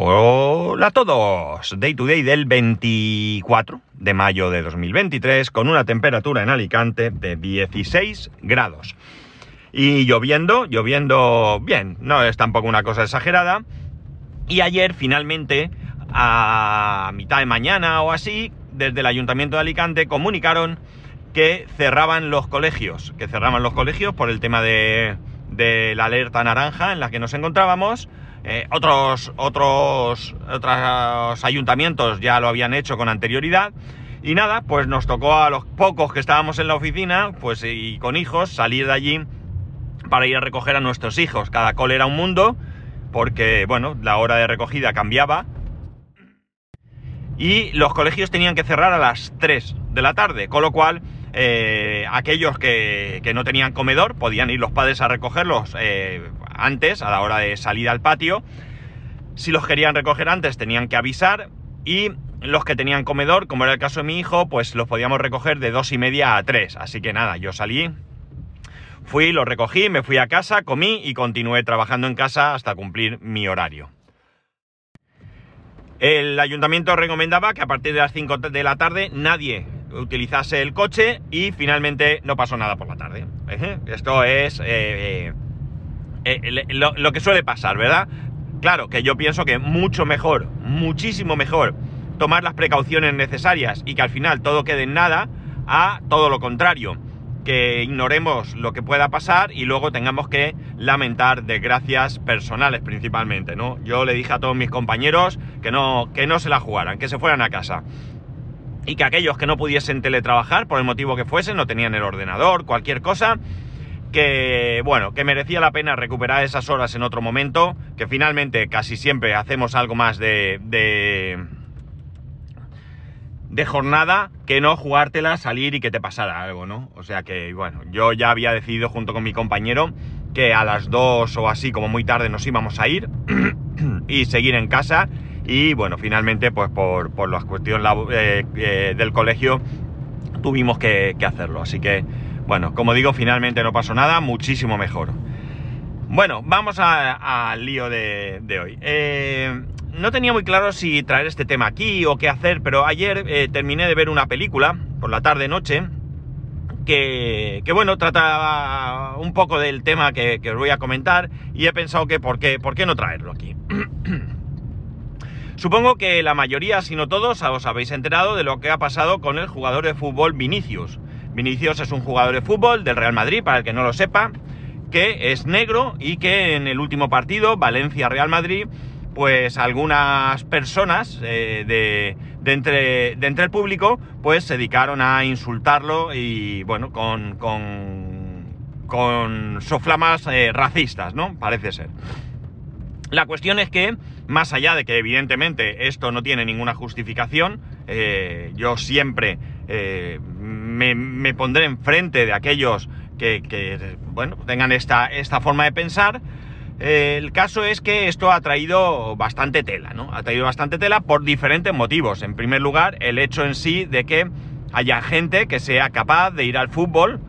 Hola a todos, Day to Day del 24 de mayo de 2023 con una temperatura en Alicante de 16 grados. Y lloviendo, lloviendo bien, no es tampoco una cosa exagerada. Y ayer finalmente, a mitad de mañana o así, desde el Ayuntamiento de Alicante comunicaron que cerraban los colegios, que cerraban los colegios por el tema de, de la alerta naranja en la que nos encontrábamos eh, otros, otros, otros ayuntamientos ya lo habían hecho con anterioridad. Y nada, pues nos tocó a los pocos que estábamos en la oficina, pues y con hijos, salir de allí para ir a recoger a nuestros hijos. Cada cole era un mundo, porque, bueno, la hora de recogida cambiaba. Y los colegios tenían que cerrar a las 3 de la tarde, con lo cual eh, aquellos que, que, no tenían comedor podían ir los padres a recogerlos eh, antes, a la hora de salir al patio. Si los querían recoger antes tenían que avisar y los que tenían comedor, como era el caso de mi hijo, pues los podíamos recoger de dos y media a tres. Así que nada, yo salí, fui, lo recogí, me fui a casa, comí y continué trabajando en casa hasta cumplir mi horario. El ayuntamiento recomendaba que a partir de las 5 de la tarde nadie utilizase el coche y finalmente no pasó nada por la tarde. Esto es eh, eh, lo, lo que suele pasar, ¿verdad? Claro, que yo pienso que mucho mejor, muchísimo mejor, tomar las precauciones necesarias y que al final todo quede en nada, a todo lo contrario, que ignoremos lo que pueda pasar y luego tengamos que lamentar desgracias personales principalmente, ¿no? Yo le dije a todos mis compañeros que no, que no se la jugaran, que se fueran a casa. Y que aquellos que no pudiesen teletrabajar, por el motivo que fuesen, no tenían el ordenador, cualquier cosa, que, bueno, que merecía la pena recuperar esas horas en otro momento, que finalmente casi siempre hacemos algo más de, de, de jornada que no jugártela, salir y que te pasara algo, ¿no? O sea que, bueno, yo ya había decidido junto con mi compañero que a las 2 o así, como muy tarde, nos íbamos a ir y seguir en casa. Y bueno, finalmente, pues por, por las cuestiones eh, eh, del colegio, tuvimos que, que hacerlo. Así que, bueno, como digo, finalmente no pasó nada, muchísimo mejor. Bueno, vamos al lío de, de hoy. Eh, no tenía muy claro si traer este tema aquí o qué hacer, pero ayer eh, terminé de ver una película, por la tarde-noche, que, que, bueno, trata un poco del tema que, que, os voy a comentar y he pensado que por qué, por qué no traerlo aquí. Supongo que la mayoría, si no todos, os habéis enterado de lo que ha pasado con el jugador de fútbol Vinicius. Vinicius es un jugador de fútbol del Real Madrid, para el que no lo sepa, que es negro y que en el último partido, Valencia-Real Madrid, pues algunas personas eh, de, entre, el público pues se dedicaron a insultarlo y bueno, con, con, con soflamas eh, racistas, ¿no? Parece ser. La cuestión es que, más allá de que evidentemente esto no tiene ninguna justificación, eh, yo siempre me, me, pondré enfrente de aquellos que, bueno, tengan esta, esta forma de pensar, eh, el caso es que esto ha traído bastante tela, ¿no? Ha traído bastante tela por diferentes motivos. En primer lugar, el hecho en sí de que haya gente que sea capaz de ir al fútbol.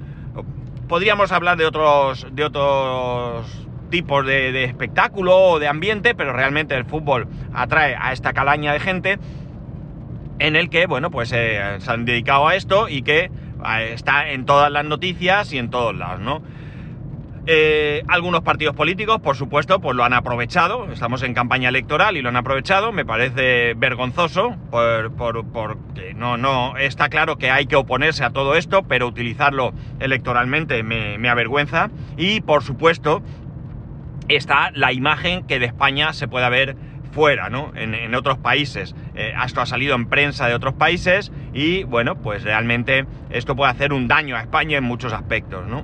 Podríamos hablar de otros, de otros tipos de, de espectáculo o de ambiente, pero realmente el fútbol atrae a esta calaña de gente en el que, bueno, pues eh, se han dedicado a esto y que está en todas las noticias y en todos lados, ¿no? Eh, algunos partidos políticos, por supuesto, pues lo han aprovechado. Estamos en campaña electoral y lo han aprovechado. Me parece vergonzoso, por, por, porque no, no está claro que hay que oponerse a todo esto, pero utilizarlo electoralmente me, me avergüenza. Y por supuesto, está la imagen que de España se pueda ver fuera, ¿no? En, en otros países. Eh, esto ha salido en prensa de otros países y, bueno, pues realmente esto puede hacer un daño a España en muchos aspectos.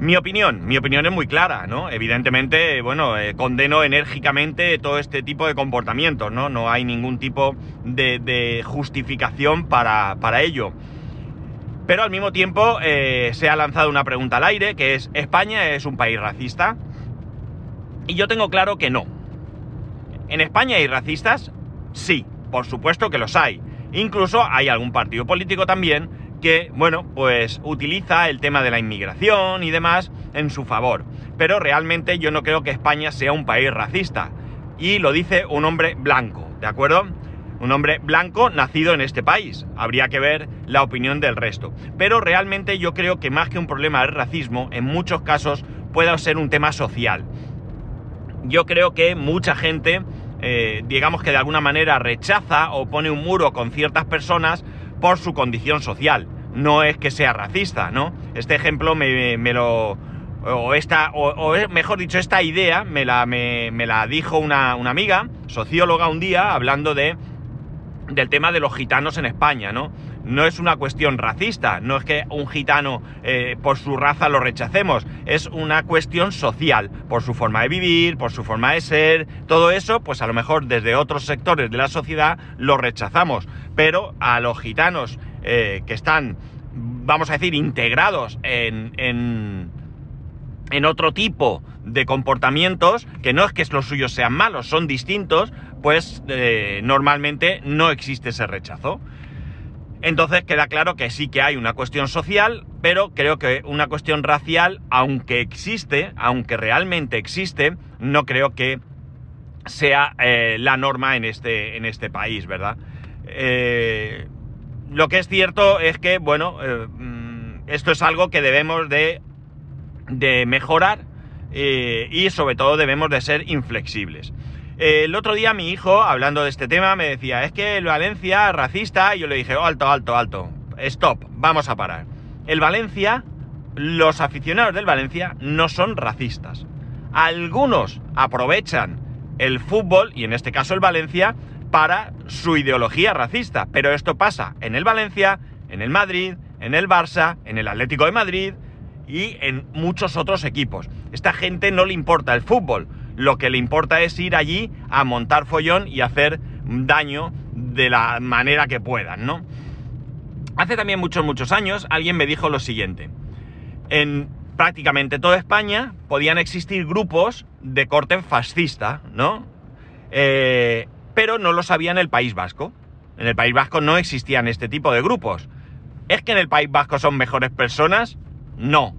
Mi opinión, mi opinión es muy clara, ¿no? Evidentemente, bueno, eh, condeno enérgicamente todo este tipo de comportamientos, ¿no? No hay ningún tipo de, de justificación para, para, ello. Pero al mismo tiempo eh, se ha lanzado una pregunta al aire, que es, ¿España es un país racista? Y yo tengo claro que no. ¿En España hay racistas? Sí, por supuesto que los hay. Incluso hay algún partido político también que, bueno, pues utiliza el tema de la inmigración y demás en su favor. Pero realmente yo no creo que España sea un país racista. Y lo dice un hombre blanco, ¿de acuerdo? Un hombre blanco nacido en este país. Habría que ver la opinión del resto. Pero realmente yo creo que más que un problema del racismo, en muchos casos puede ser un tema social. Yo creo que mucha gente, eh, digamos que de alguna manera rechaza o pone un muro con ciertas personas por su condición social. No es que sea racista, ¿no? Este ejemplo me, lo... O, esta, o, mejor dicho, esta idea me la, me, la dijo una, una amiga, socióloga, un día, hablando de del tema de los gitanos en España, ¿no? No es una cuestión racista, no es que un gitano eh, por su raza lo rechacemos, es una cuestión social, por su forma de vivir, por su forma de ser, todo eso, pues a lo mejor desde otros sectores de la sociedad lo rechazamos, pero a los gitanos eh, que están, vamos a decir, integrados en, en, en otro tipo de comportamientos, que no es que los suyos sean malos, son distintos, pues eh, normalmente no existe ese rechazo. Entonces queda claro que sí que hay una cuestión social, pero creo que una cuestión racial, aunque existe, aunque realmente existe, no creo que sea eh, la norma en este, en este país, ¿verdad? Eh, lo que es cierto es que, bueno, mm, esto es algo que debemos de, de mejorar y sobre todo debemos de ser inflexibles. El otro día mi hijo, hablando de este tema, me decía, es que el Valencia racista, y yo le dije, alto, alto, alto, stop, vamos a parar. El Valencia, los aficionados del Valencia no son racistas. Algunos aprovechan el fútbol, y en este caso el Valencia, para su ideología racista. Pero esto pasa en el Valencia, en el Madrid, en el Barça, en el Atlético de Madrid y en muchos otros equipos. Esta gente no le importa el fútbol lo que le importa es ir allí a montar follón y hacer daño de la manera que puedan, ¿no? Hace también muchos, muchos años alguien me dijo lo siguiente. En prácticamente toda España podían existir grupos de corte fascista, ¿no? Eh, pero no lo sabía en el País Vasco. En el País Vasco no existían este tipo de grupos. ¿Es que en el País Vasco son mejores personas? No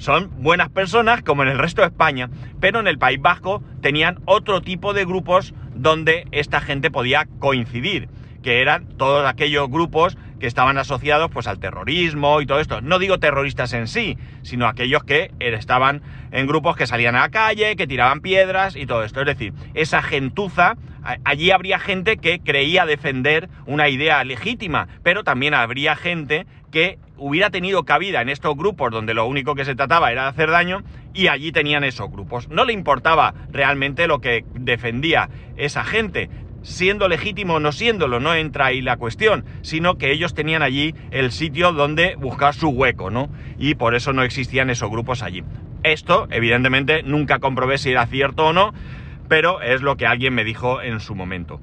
son buenas personas como en el resto de España, pero en el País Vasco tenían otro tipo de grupos donde esta gente podía coincidir, que eran todos aquellos grupos que estaban asociados pues al terrorismo y todo esto. No digo terroristas en sí, sino aquellos que estaban en grupos que salían a la calle, que tiraban piedras y todo esto. Es decir, esa gentuza, allí habría gente que creía defender una idea legítima, pero también habría gente que hubiera tenido cabida en estos grupos donde lo único que se trataba era de hacer daño y allí tenían esos grupos. No le importaba realmente lo que defendía esa gente, siendo legítimo o no siéndolo, no entra ahí la cuestión, sino que ellos tenían allí el sitio donde buscar su hueco, ¿no? Y por eso no existían esos grupos allí. Esto, evidentemente, nunca comprobé si era cierto o no, pero es lo que alguien me dijo en su momento.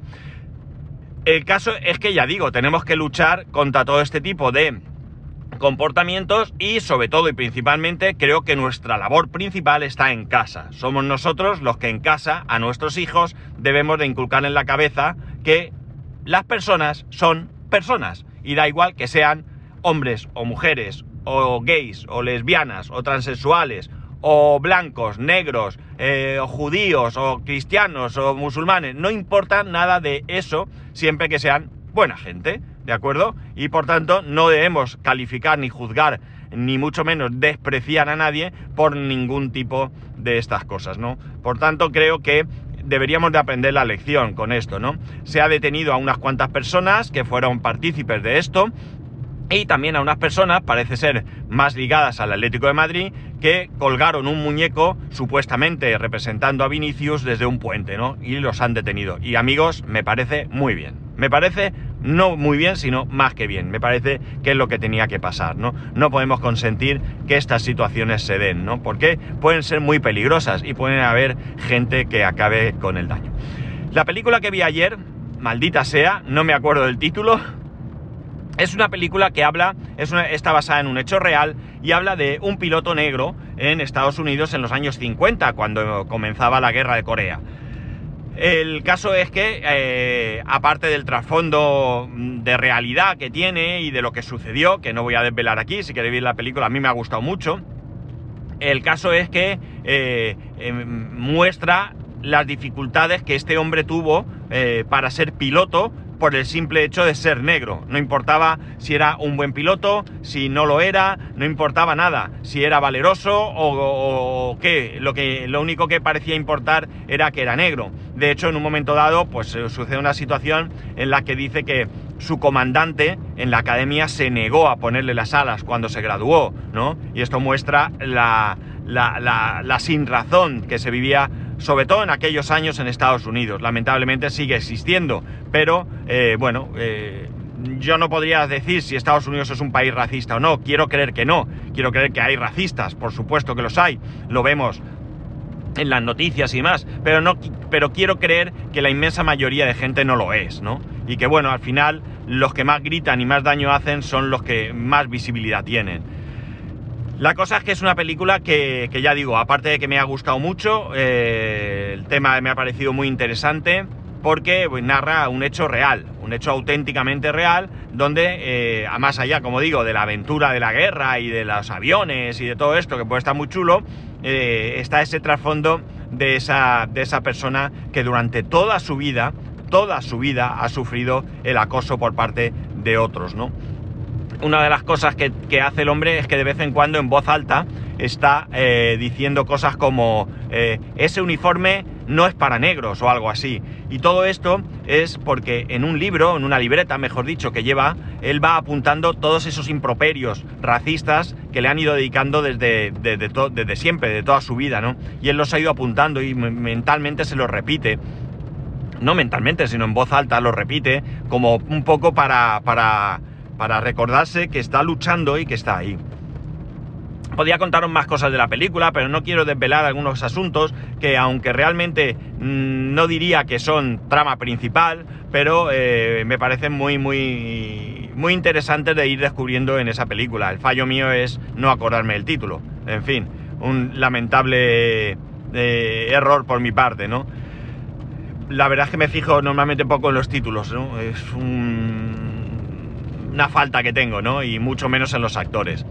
El caso es que ya digo, tenemos que luchar contra todo este tipo de comportamientos y sobre todo y principalmente creo que nuestra labor principal está en casa. Somos nosotros los que en casa a nuestros hijos debemos de inculcar en la cabeza que las personas son personas y da igual que sean hombres o mujeres o gays o lesbianas o transexuales o blancos, negros, eh, o judíos o cristianos o musulmanes, no importa nada de eso siempre que sean buena gente. ¿De acuerdo? Y por tanto no debemos calificar ni juzgar, ni mucho menos despreciar a nadie por ningún tipo de estas cosas, ¿no? Por tanto creo que deberíamos de aprender la lección con esto, ¿no? Se ha detenido a unas cuantas personas que fueron partícipes de esto, y también a unas personas, parece ser más ligadas al Atlético de Madrid, que colgaron un muñeco supuestamente representando a Vinicius desde un puente, ¿no? Y los han detenido. Y amigos, me parece muy bien. Me parece no muy bien, sino más que bien. Me parece que es lo que tenía que pasar, ¿no? No podemos consentir que estas situaciones se den, ¿no? Porque pueden ser muy peligrosas y pueden haber gente que acabe con el daño. La película que vi ayer, maldita sea, no me acuerdo del título, es una película que habla, es está basada en un hecho real y habla de un piloto negro en Estados Unidos en los años 50, cuando comenzaba la guerra de Corea. El caso es que, eh, aparte del trasfondo de realidad que tiene y de lo que sucedió, que no voy a desvelar aquí, si queréis ver la película, a mí me ha gustado mucho, El caso es que eh, em, muestra las dificultades que este hombre tuvo eh, para ser piloto por el simple hecho de ser negro. No importaba si era un buen piloto, si no lo era, no importaba nada, si era valeroso o, qué. Lo, que, lo único que parecía importar era que era negro. De hecho, en un momento dado, pues eh, sucede una situación en la que dice que su comandante en la academia se negó a ponerle las alas cuando se graduó, ¿no? Y esto muestra la, la, la, la sin razón que se vivía sobre todo en aquellos años en Estados Unidos. Lamentablemente sigue existiendo, pero eh, bueno, eh, yo no podría decir si Estados Unidos es un país racista o no. Quiero creer que no. Quiero creer que hay racistas, por supuesto que los hay. Lo vemos en las noticias y más, pero no pero quiero creer que la inmensa mayoría de gente no lo es, ¿no? Y que bueno, al final los que más gritan y más daño hacen son los que más visibilidad tienen. La cosa es que es una película que, ya digo, aparte de que me ha gustado mucho, eh, el tema me ha parecido muy interesante porque pues, narra un hecho real, un hecho auténticamente real, donde, eh, a más allá, como digo, de la aventura de la guerra y de los aviones y de todo esto, que puede estar muy chulo, eh, está ese trasfondo de esa, de esa persona que durante toda su vida, toda su vida ha sufrido el acoso por parte de otros, ¿no? Una de las cosas que, hace el hombre es que de vez en cuando en voz alta está eh, diciendo cosas como eh, ese uniforme no es para negros o algo así. Y todo esto es porque en un libro, en una libreta, mejor dicho, que lleva, él va apuntando todos esos improperios racistas que le han ido dedicando desde, desde, desde siempre, de toda su vida, ¿no? Y él los ha ido apuntando y mentalmente se los repite. No mentalmente, sino en voz alta, los repite como un poco para, para para recordarse que está luchando y que está ahí. Podía contaros más cosas de la película, pero no quiero desvelar algunos asuntos que aunque realmente mm, no diría que son trama principal, pero eh, me parecen muy, muy, muy interesantes de ir descubriendo en esa película. El fallo mío es no acordarme el título. En fin, un lamentable eh, error por mi parte, ¿no? La verdad es que me fijo normalmente poco en los títulos, ¿no? Es un una falta que tengo, ¿no? Y mucho menos en los actores.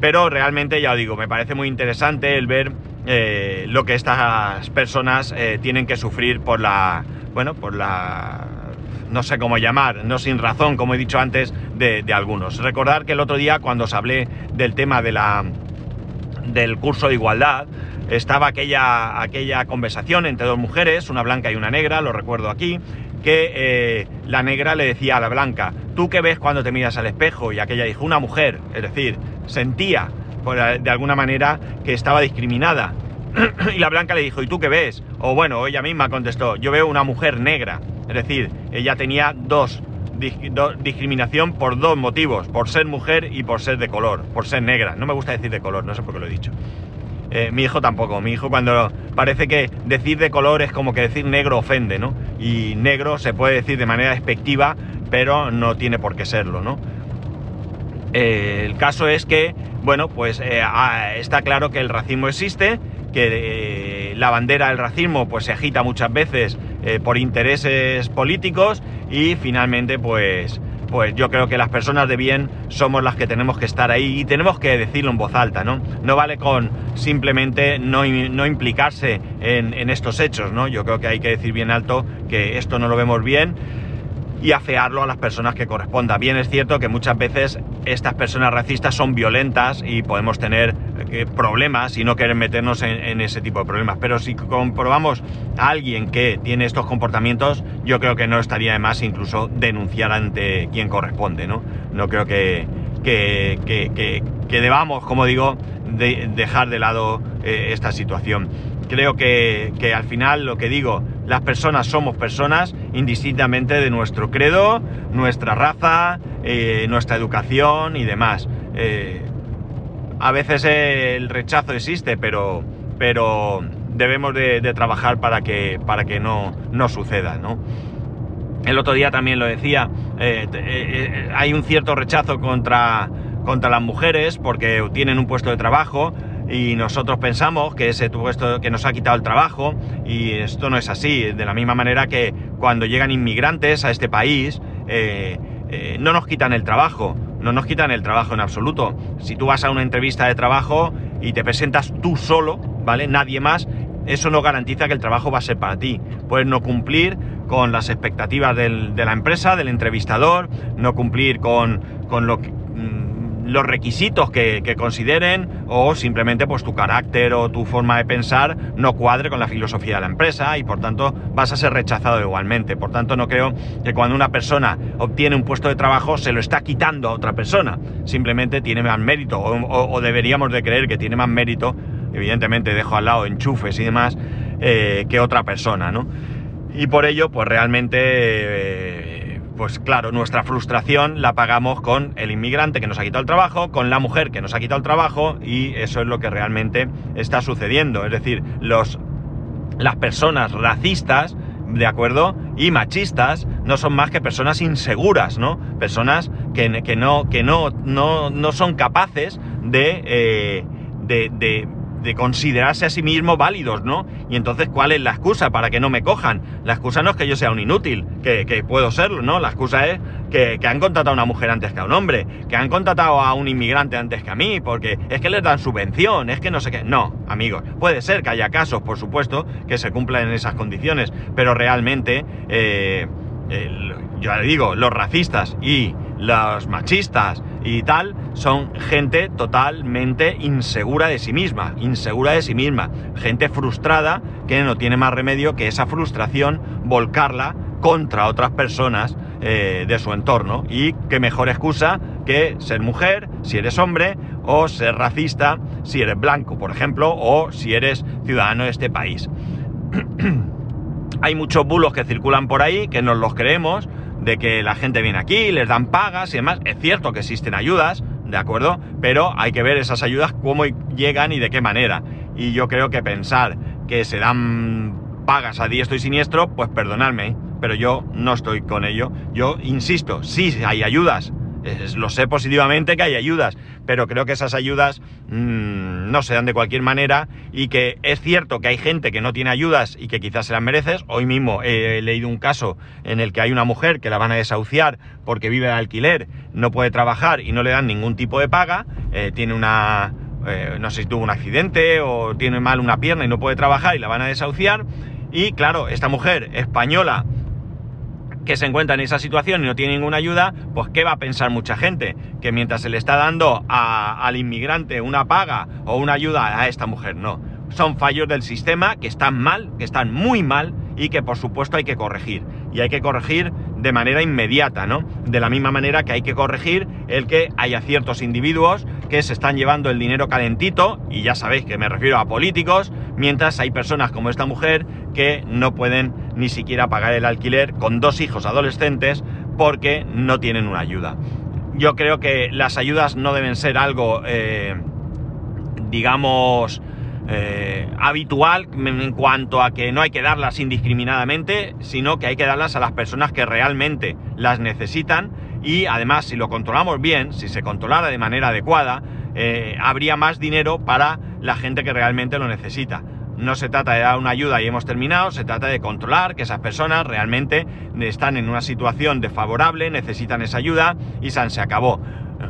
Pero realmente, ya os digo, me parece muy interesante el ver eh, lo que estas personas eh, tienen que sufrir por la, bueno, por la, no sé cómo llamar, no sin razón, como he dicho antes, de, algunos. Recordar que el otro día, cuando os hablé del tema de la, del curso de igualdad, estaba aquella, aquella conversación entre dos mujeres, una blanca y una negra, lo recuerdo aquí, que eh, la negra le decía a la blanca, ¿tú qué ves cuando te miras al espejo? Y aquella dijo, una mujer, es decir, sentía de alguna manera que estaba discriminada. y la blanca le dijo, ¿y tú qué ves? O bueno, ella misma contestó, yo veo una mujer negra. Es decir, ella tenía dos, discriminación por dos motivos, por ser mujer y por ser de color, por ser negra. No me gusta decir de color, no sé por qué lo he dicho. Eh, mi hijo tampoco. Mi hijo cuando parece que decir de color es como que decir negro ofende, ¿no? Y negro se puede decir de manera despectiva, pero no tiene por qué serlo, ¿no? Eh, el caso es que, bueno, pues eh, ah, está claro que el racismo existe, que la bandera del racismo pues se agita muchas veces por intereses políticos y finalmente pues pues yo creo que las personas de bien somos las que tenemos que estar ahí y tenemos que decirlo en voz alta, ¿no? No vale con simplemente no, implicarse en, en, estos hechos, ¿no? Yo creo que hay que decir bien alto que esto no lo vemos bien y afearlo a las personas que corresponda. Bien es cierto que muchas veces estas personas racistas son violentas y podemos tener eh, problemas y no querer meternos en, ese tipo de problemas. Pero si comprobamos a alguien que tiene estos comportamientos, yo creo que no estaría de más incluso denunciar ante quien corresponde, ¿no? No creo que, que, que, debamos, como digo, dejar de lado eh, esta situación. Creo que, al final lo que digo, las personas somos personas indistintamente de nuestro credo, nuestra raza, eh, nuestra educación y demás. Eh, a veces el rechazo existe, pero, pero debemos de, trabajar para que, para que no, no suceda, ¿no? El otro día también lo decía, eh, hay un cierto rechazo contra, contra las mujeres porque tienen un puesto de trabajo, y nosotros pensamos que ese puesto que nos ha quitado el trabajo y esto no es así. De la misma manera que cuando llegan inmigrantes a este país eh, eh, no nos quitan el trabajo, no nos quitan el trabajo en absoluto. Si tú vas a una entrevista de trabajo y te presentas tú solo, ¿vale? Nadie más, eso no garantiza que el trabajo va a ser para ti. Puedes no cumplir con las expectativas del- de la empresa, del entrevistador, no cumplir con, con lo que- los requisitos que, consideren o simplemente pues tu carácter o tu forma de pensar no cuadre con la filosofía de la empresa y por tanto vas a ser rechazado igualmente. Por tanto no creo que cuando una persona obtiene un puesto de trabajo se lo está quitando a otra persona. Simplemente tiene más mérito o deberíamos de creer que tiene más mérito, evidentemente dejo al lado enchufes y demás, eh, que otra persona, ¿no? Y por ello pues realmente... eh, pues claro, nuestra frustración la pagamos con el inmigrante que nos ha quitado el trabajo, con la mujer que nos ha quitado el trabajo y eso es lo que realmente está sucediendo. Es decir, los, las personas racistas, ¿de acuerdo? Y machistas no son más que personas inseguras, ¿no? Personas que, que no, que no, no, no son capaces de, eh, de, de- de considerarse a sí mismos válidos, ¿no? Y entonces, ¿cuál es la excusa para que no me cojan? La excusa no es que yo sea un inútil, que, que puedo serlo, ¿no? La excusa es que, que han contratado a una mujer antes que a un hombre, que han contratado a un inmigrante antes que a mí, porque es que les dan subvención, es que no sé qué. No, amigos, puede ser que haya casos, por supuesto, que se cumplan en esas condiciones, pero realmente, eh, yo le digo, los racistas y los machistas y tal son gente totalmente insegura de sí misma, insegura de sí misma, gente frustrada que no tiene más remedio que esa frustración volcarla contra otras personas eh, de su entorno. Y qué mejor excusa que ser mujer, si eres hombre, o ser racista, si eres blanco, por ejemplo, o si eres ciudadano de este país. Hay muchos bulos que circulan por ahí, que nos los creemos, de que la gente viene aquí, les dan pagas y demás. Es cierto que existen ayudas, ¿de acuerdo? Pero hay que ver esas ayudas cómo llegan y de qué manera. Y yo creo que pensar que se dan pagas a diestro y siniestro, pues perdonadme, pero yo no estoy con ello. Yo insisto, sí hay ayudas, es- lo sé positivamente que hay ayudas, pero creo que esas ayudas mm, no se dan de cualquier manera y que es cierto que hay gente que no tiene ayudas y que quizás se las mereces. Hoy mismo he leído un caso en el que hay una mujer que la van a desahuciar porque vive de alquiler, no puede trabajar y no le dan ningún tipo de paga, eh, tiene una... eh, no sé si tuvo un accidente o tiene mal una pierna y no puede trabajar y la van a desahuciar. Y claro, esta mujer española que se encuentra en esa situación y no tiene ninguna ayuda, pues ¿qué va a pensar mucha gente? Que mientras se le está dando a- al inmigrante una paga o una ayuda a esta mujer, no. Son fallos del sistema que están mal, que están muy mal y que por supuesto hay que corregir. Y hay que corregir de manera inmediata, ¿no? De la misma manera que hay que corregir el que haya ciertos individuos que se están llevando el dinero calentito, y ya sabéis que me refiero a políticos, mientras hay personas como esta mujer que no pueden ni siquiera pagar el alquiler con dos hijos adolescentes porque no tienen una ayuda. Yo creo que las ayudas no deben ser algo, eh, digamos, eh, habitual en cuanto a que no hay que darlas indiscriminadamente, sino que hay que darlas a las personas que realmente las necesitan y además si lo controlamos bien, si se controlara de manera adecuada, eh, habría más dinero para la gente que realmente lo necesita. No se trata de dar una ayuda y hemos terminado, se trata de controlar que esas personas realmente están en una situación desfavorable, necesitan esa ayuda y san se acabó.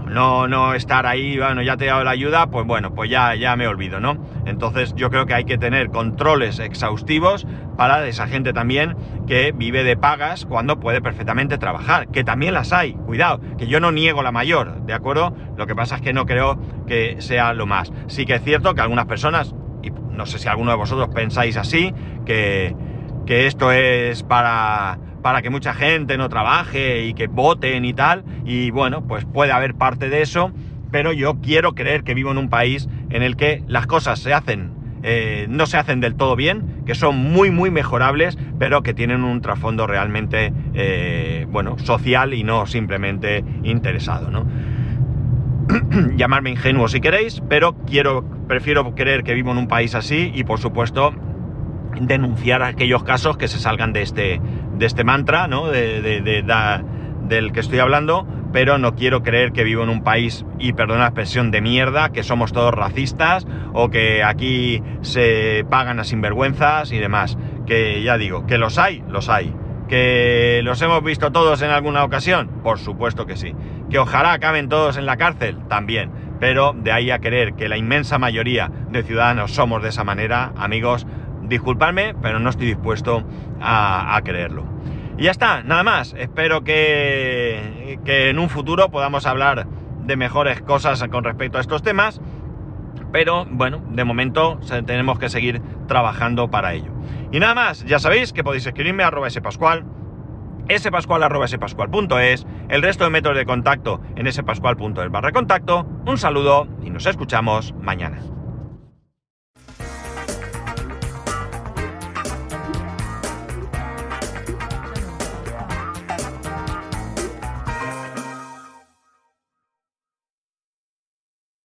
No, no estar ahí, bueno, ya te he dado la ayuda, pues bueno, pues ya, ya me olvido, ¿no? Entonces yo creo que hay que tener controles exhaustivos para esa gente también que vive de pagas cuando puede perfectamente trabajar, que también las hay, cuidado, que yo no niego la mayor, ¿de acuerdo? Lo que pasa es que no creo que sea lo más. Sí que es cierto que algunas personas, no sé si alguno de vosotros pensáis así, que, que esto es para, para que mucha gente no trabaje y que voten y tal, y bueno, pues puede haber parte de eso, pero yo quiero creer que vivo en un país en el que las cosas se hacen, eh, no se hacen del todo bien, que son muy, muy mejorables, pero que tienen un trasfondo realmente, eh, bueno, social y no simplemente interesado, ¿no? llamarme ingenuo si queréis, pero quiero, prefiero creer que vivo en un país así y por supuesto denunciar aquellos casos que se salgan de este, de este mantra, ¿no? De, del que estoy hablando, pero no quiero creer que vivo en un país, y perdona la expresión, de mierda, que somos todos racistas o que aquí se pagan a sinvergüenzas y demás. Que ya digo, que los hay, los hay. ¿Que los hemos visto todos en alguna ocasión? Por supuesto que sí. ¿Que ojalá acaben todos en la cárcel? También. pero de ahí a creer que la inmensa mayoría de ciudadanos somos de esa manera, amigos, disculpadme, pero no estoy dispuesto a, creerlo. Y ya está, nada más. Espero que, que en un futuro podamos hablar de mejores cosas con respecto a estos temas. Pero bueno, de momento tenemos que seguir trabajando para ello. Y nada más, ya sabéis que podéis escribirme a arroba spascual, spascual arroba spascual.es, el resto de métodos de contacto en spascual.es barra contacto. Un saludo y nos escuchamos mañana.